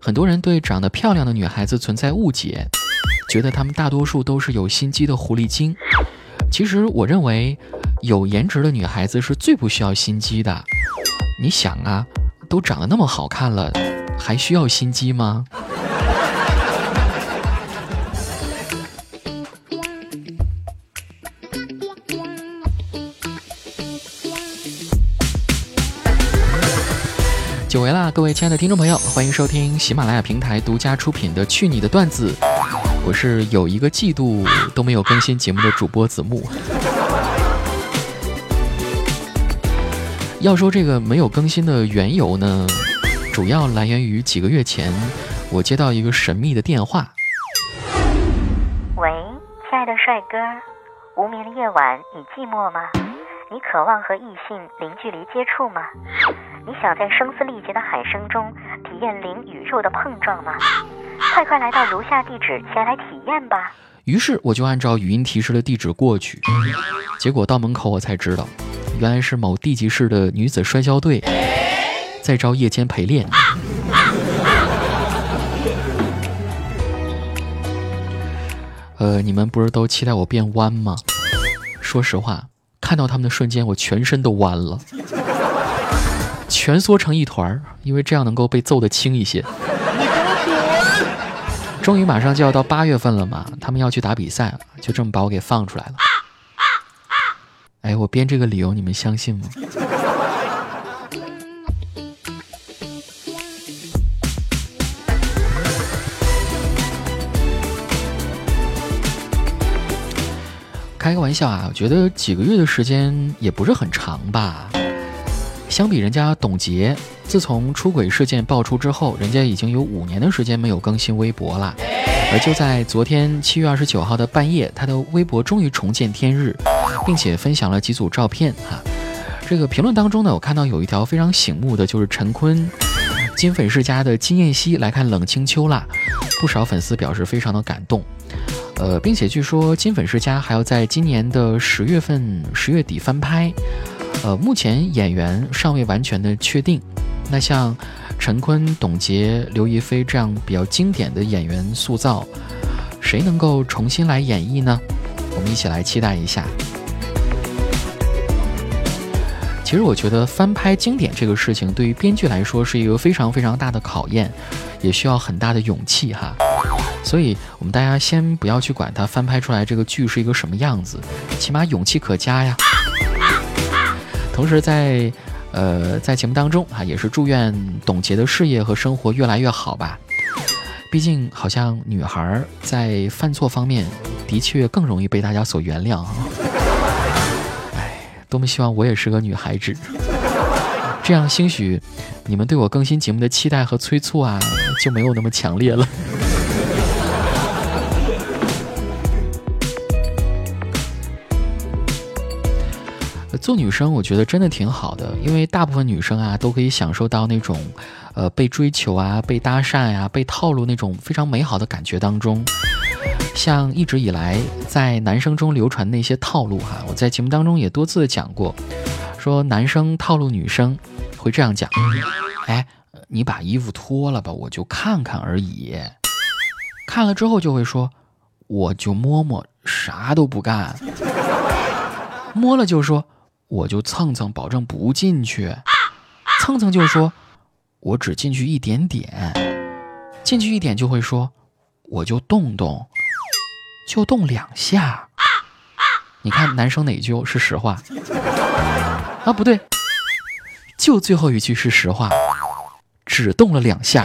很多人对长得漂亮的女孩子存在误解，觉得她们大多数都是有心机的狐狸精。其实我认为，有颜值的女孩子是最不需要心机的。你想啊，都长得那么好看了，还需要心机吗？各位亲爱的听众朋友，欢迎收听喜马拉雅平台独家出品的《去你的段子》，我是有一个季度都没有更新节目的主播子木。要说这个没有更新的缘由呢，主要来源于几个月前，我接到一个神秘的电话。喂，亲爱的帅哥，无眠的夜晚，你寂寞吗？你渴望和异性零距离接触吗？你想在声嘶力竭的喊声中体验灵与肉的碰撞吗？快快来到如下地址前来体验吧。于是我就按照语音提示的地址过去，结果到门口我才知道，原来是某地级市的女子摔跤队在招夜间陪练。呃，你们不是都期待我变弯吗？说实话，看到他们的瞬间，我全身都弯了。蜷缩成一团儿，因为这样能够被揍得轻一些。终于马上就要到八月份了嘛，他们要去打比赛了，就这么把我给放出来了。哎，我编这个理由你们相信吗？开个玩笑啊，我觉得几个月的时间也不是很长吧。相比人家董洁，自从出轨事件爆出之后，人家已经有五年的时间没有更新微博了。而就在昨天七月二十九号的半夜，他的微博终于重见天日，并且分享了几组照片。哈，这个评论当中呢，我看到有一条非常醒目的，就是陈坤、金粉世家的金燕西来看冷清秋啦。不少粉丝表示非常的感动。呃，并且据说金粉世家还要在今年的十月份十月底翻拍。呃，目前演员尚未完全的确定。那像陈坤、董洁、刘亦菲这样比较经典的演员塑造，谁能够重新来演绎呢？我们一起来期待一下。其实我觉得翻拍经典这个事情，对于编剧来说是一个非常非常大的考验，也需要很大的勇气哈。所以我们大家先不要去管它翻拍出来这个剧是一个什么样子，起码勇气可嘉呀。同时，在呃在节目当中啊，也是祝愿董洁的事业和生活越来越好吧。毕竟，好像女孩在犯错方面的确更容易被大家所原谅啊。哎，多么希望我也是个女孩子，这样兴许你们对我更新节目的期待和催促啊就没有那么强烈了。做女生，我觉得真的挺好的，因为大部分女生啊，都可以享受到那种，呃，被追求啊、被搭讪呀、被套路那种非常美好的感觉当中。像一直以来在男生中流传那些套路哈，我在节目当中也多次讲过，说男生套路女生会这样讲：哎，你把衣服脱了吧，我就看看而已。看了之后就会说，我就摸摸，啥都不干。摸了就说。我就蹭蹭，保证不进去。蹭蹭就说，我只进去一点点，进去一点就会说，我就动动，就动两下。你看男生哪句是实话？啊，不对，就最后一句是实话，只动了两下。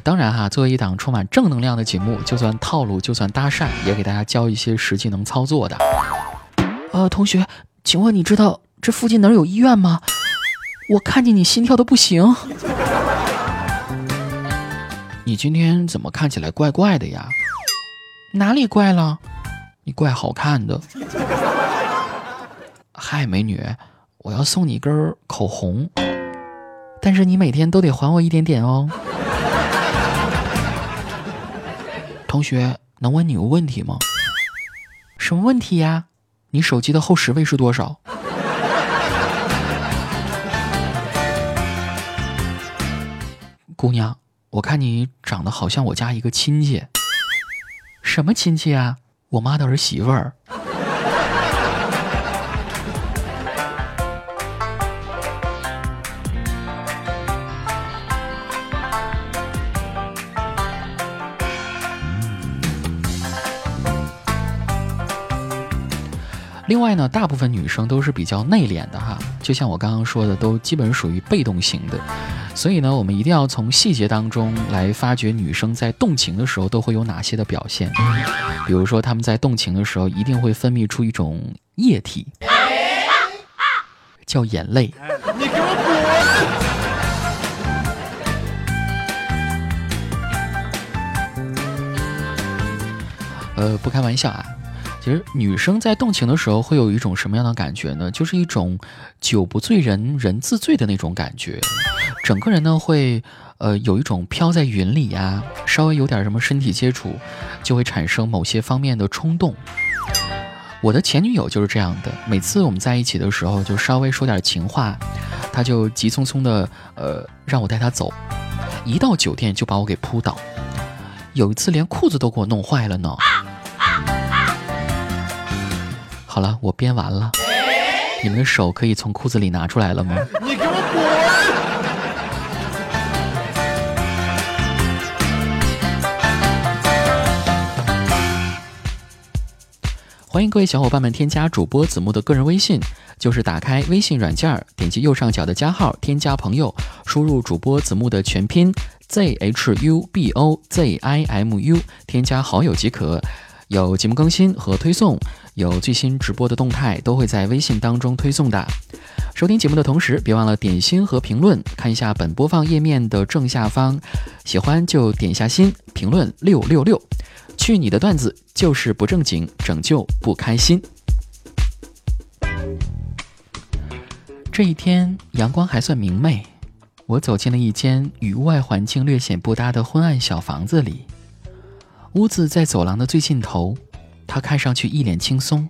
当然哈，作为一档充满正能量的节目，就算套路，就算搭讪，也给大家教一些实际能操作的。呃，同学，请问你知道这附近哪有医院吗？我看见你心跳的不行。你今天怎么看起来怪怪的呀？哪里怪了？你怪好看的。嗨，美女，我要送你一根口红，但是你每天都得还我一点点哦。同学，能问你个问题吗？什么问题呀？你手机的后十位是多少？姑娘，我看你长得好像我家一个亲戚。什么亲戚啊？我妈的儿媳妇儿。另外呢，大部分女生都是比较内敛的哈，就像我刚刚说的，都基本属于被动型的。所以呢，我们一定要从细节当中来发掘女生在动情的时候都会有哪些的表现。比如说，她们在动情的时候一定会分泌出一种液体，叫眼泪。你给我滚！呃，不开玩笑啊。其实女生在动情的时候会有一种什么样的感觉呢？就是一种酒不醉人人自醉的那种感觉，整个人呢会呃有一种飘在云里呀，稍微有点什么身体接触，就会产生某些方面的冲动。我的前女友就是这样的，每次我们在一起的时候，就稍微说点情话，她就急匆匆的呃让我带她走，一到酒店就把我给扑倒，有一次连裤子都给我弄坏了呢。好了，我编完了。你们的手可以从裤子里拿出来了吗？你给我滚！欢迎各位小伙伴们添加主播子木的个人微信，就是打开微信软件点击右上角的加号，添加朋友，输入主播子木的全拼 z h u b o z i m u，添加好友即可。有节目更新和推送，有最新直播的动态，都会在微信当中推送的。收听节目的同时，别忘了点心和评论，看一下本播放页面的正下方，喜欢就点下心，评论六六六。去你的段子就是不正经，拯救不开心。这一天阳光还算明媚，我走进了一间与外环境略显不搭的昏暗小房子里。屋子在走廊的最尽头，他看上去一脸轻松，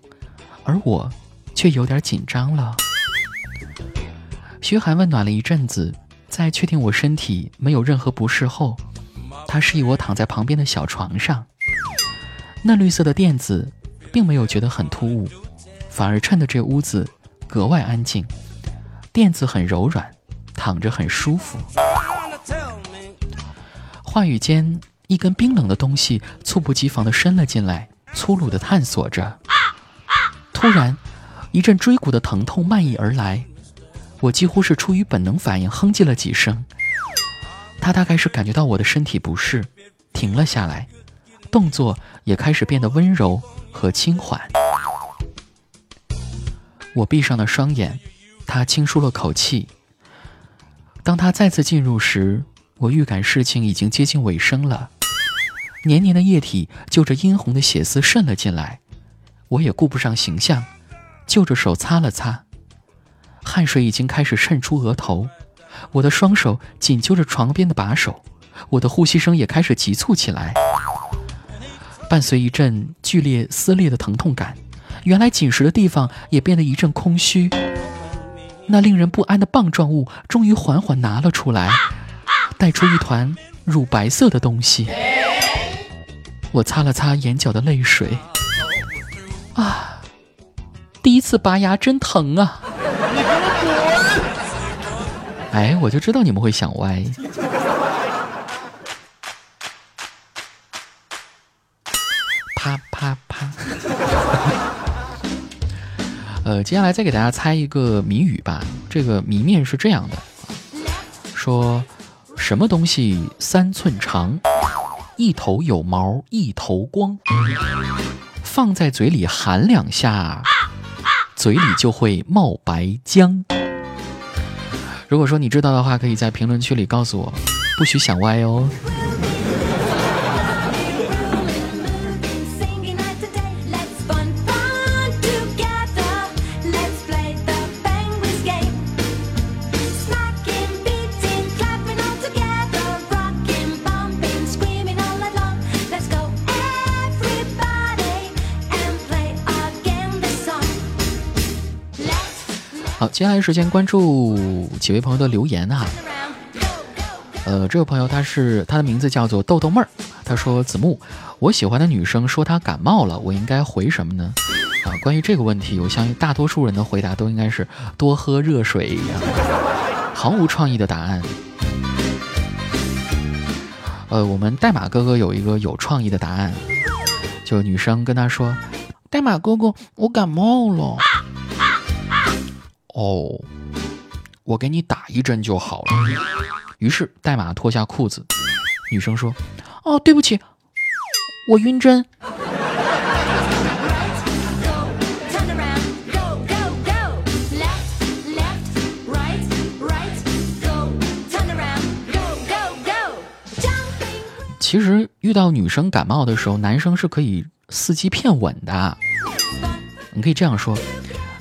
而我却有点紧张了。嘘寒问暖了一阵子，在确定我身体没有任何不适后，他示意我躺在旁边的小床上。嫩绿色的垫子并没有觉得很突兀，反而衬得这屋子格外安静。垫子很柔软，躺着很舒服。话语间。一根冰冷的东西猝不及防地伸了进来，粗鲁地探索着。突然，一阵椎骨的疼痛漫溢而来，我几乎是出于本能反应，哼唧了几声。他大概是感觉到我的身体不适，停了下来，动作也开始变得温柔和轻缓。我闭上了双眼，他轻舒了口气。当他再次进入时，我预感事情已经接近尾声了。黏黏的液体就着殷红的血丝渗了进来，我也顾不上形象，就着手擦了擦，汗水已经开始渗出额头，我的双手紧揪着床边的把手，我的呼吸声也开始急促起来，伴随一阵剧烈撕裂的疼痛感，原来紧实的地方也变得一阵空虚，那令人不安的棒状物终于缓缓拿了出来，带出一团乳白色的东西。我擦了擦眼角的泪水，啊，第一次拔牙真疼啊！哎，我就知道你们会想歪。啪啪啪！呃，接下来再给大家猜一个谜语吧。这个谜面是这样的：说什么东西三寸长？一头有毛，一头光，放在嘴里含两下，嘴里就会冒白浆。如果说你知道的话，可以在评论区里告诉我，不许想歪哦。接下来时间关注几位朋友的留言哈。呃，这位朋友他是他的名字叫做豆豆妹儿，他说子木，我喜欢的女生说她感冒了，我应该回什么呢？啊，关于这个问题，我相信大多数人的回答都应该是多喝热水，毫无创意的答案。呃，我们代码哥哥有一个有创意的答案，就女生跟他说：“代码哥哥，我感冒了。”哦，我给你打一针就好了。于是代码脱下裤子，女生说：“哦，对不起，我晕针。”其实遇到女生感冒的时候，男生是可以伺机骗吻的。你可以这样说，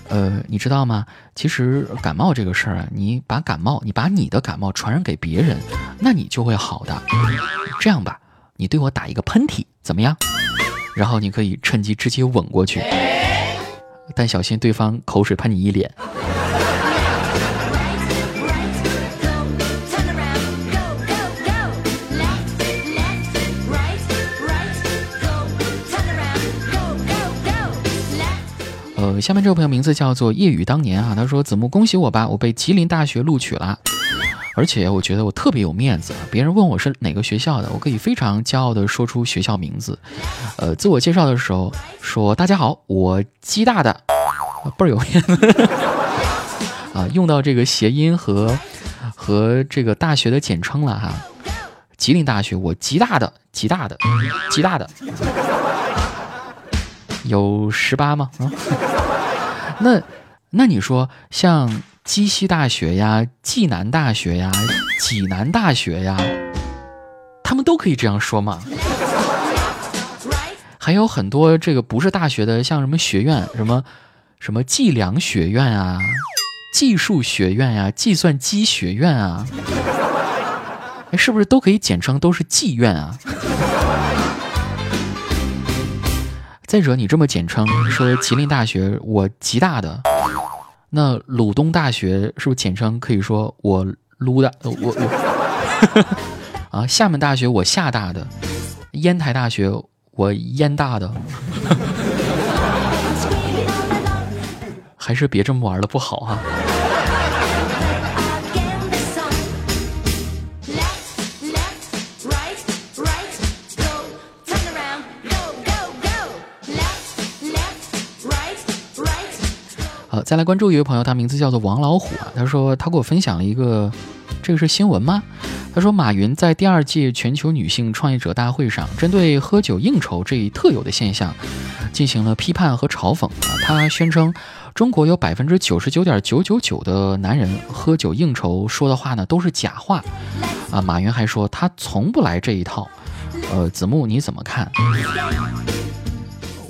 呃，你知道吗？其实感冒这个事儿啊，你把感冒，你把你的感冒传染给别人，那你就会好的。这样吧，你对我打一个喷嚏，怎么样？然后你可以趁机直接吻过去，但小心对方口水喷你一脸。下面这位朋友名字叫做夜雨当年啊，他说：“子木，恭喜我吧，我被吉林大学录取了，而且我觉得我特别有面子，别人问我是哪个学校的，我可以非常骄傲的说出学校名字。呃，自我介绍的时候说：大家好，我吉大的，倍儿有面子 啊，用到这个谐音和和这个大学的简称了哈，吉林大学，我吉大的，吉大的，吉大的。”有十八吗？啊，那那你说像鸡西大学呀、济南大学呀、济南大学呀，他们都可以这样说吗？还有很多这个不是大学的，像什么学院，什么什么计量学院啊、技术学院呀、计算机学院啊，哎，是不是都可以简称都是技院啊？再者，你这么简称说吉林大学，我吉大的，那鲁东大学是不是简称可以说我鲁大，我我？啊，厦门大学我厦大的，烟台大学我烟大的，还是别这么玩了，不好哈。再来关注一位朋友，他名字叫做王老虎啊。他说他给我分享了一个，这个是新闻吗？他说马云在第二届全球女性创业者大会上，针对喝酒应酬这一特有的现象，进行了批判和嘲讽啊。他宣称中国有百分之九十九点九九九的男人喝酒应酬说的话呢都是假话啊。马云还说他从不来这一套。呃，子木你怎么看？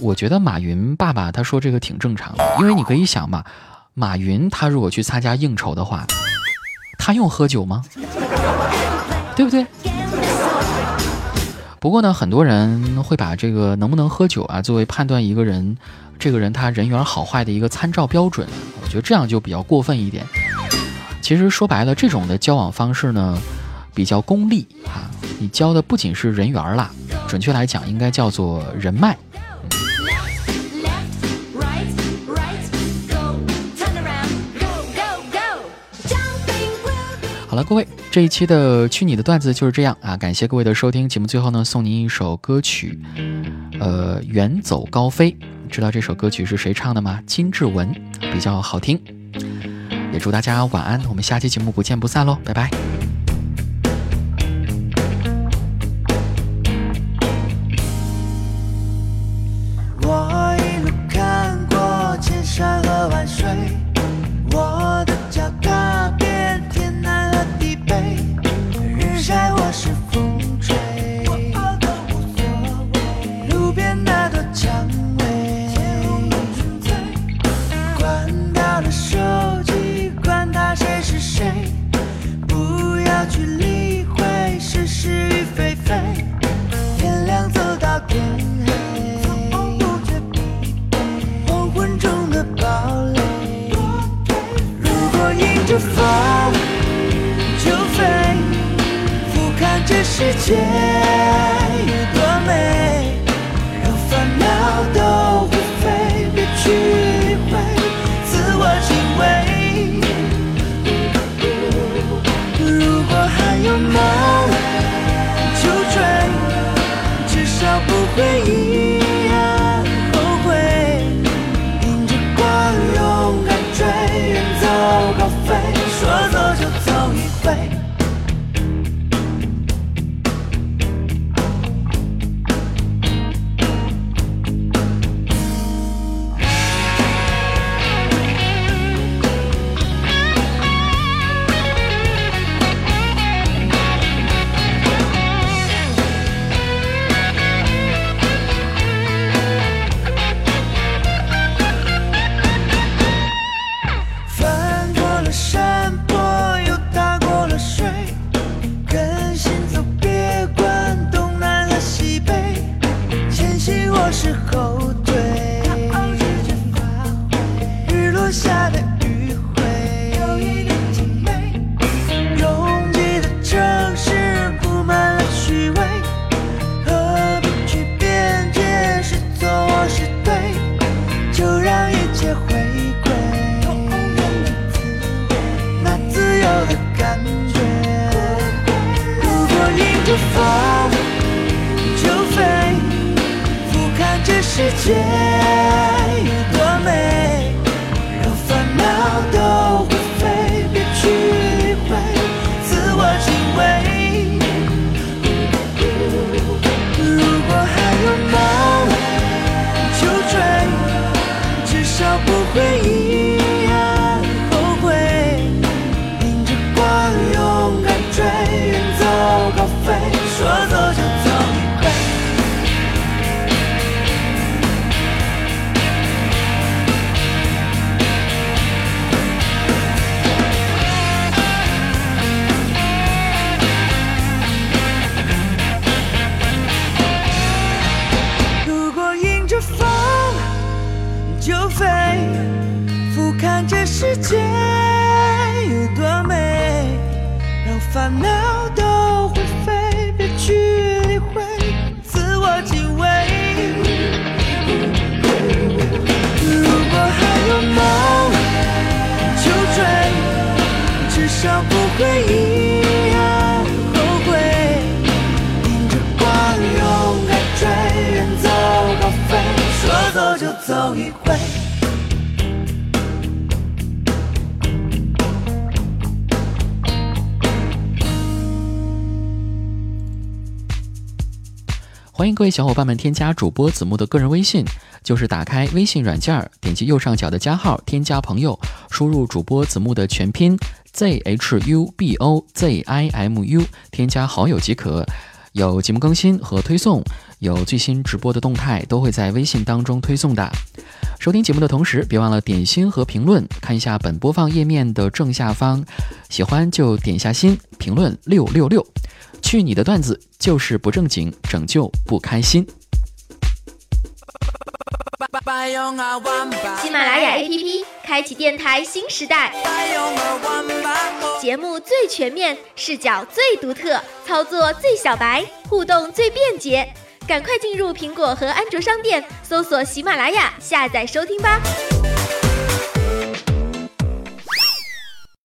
我觉得马云爸爸他说这个挺正常的，因为你可以想嘛，马云他如果去参加应酬的话，他用喝酒吗？对不对？不过呢，很多人会把这个能不能喝酒啊作为判断一个人这个人他人缘好坏的一个参照标准，我觉得这样就比较过分一点。其实说白了，这种的交往方式呢比较功利啊，你交的不仅是人缘啦，准确来讲应该叫做人脉。好了，各位，这一期的去你的段子就是这样啊！感谢各位的收听，节目最后呢，送您一首歌曲，呃，远走高飞。知道这首歌曲是谁唱的吗？金志文，比较好听。也祝大家晚安，我们下期节目不见不散喽，拜拜。世界一回。欢迎各位小伙伴们添加主播子木的个人微信，就是打开微信软件，点击右上角的加号，添加朋友，输入主播子木的全拼 z h u b o z i m u，添加好友即可。有节目更新和推送，有最新直播的动态，都会在微信当中推送的。收听节目的同时，别忘了点心和评论，看一下本播放页面的正下方，喜欢就点下心，评论六六六。去你的段子就是不正经，拯救不开心。喜马拉雅 APP 开启电台新时代，节目最全面，视角最独特，操作最小白，互动最便捷。赶快进入苹果和安卓商店，搜索喜马拉雅，下载收听吧。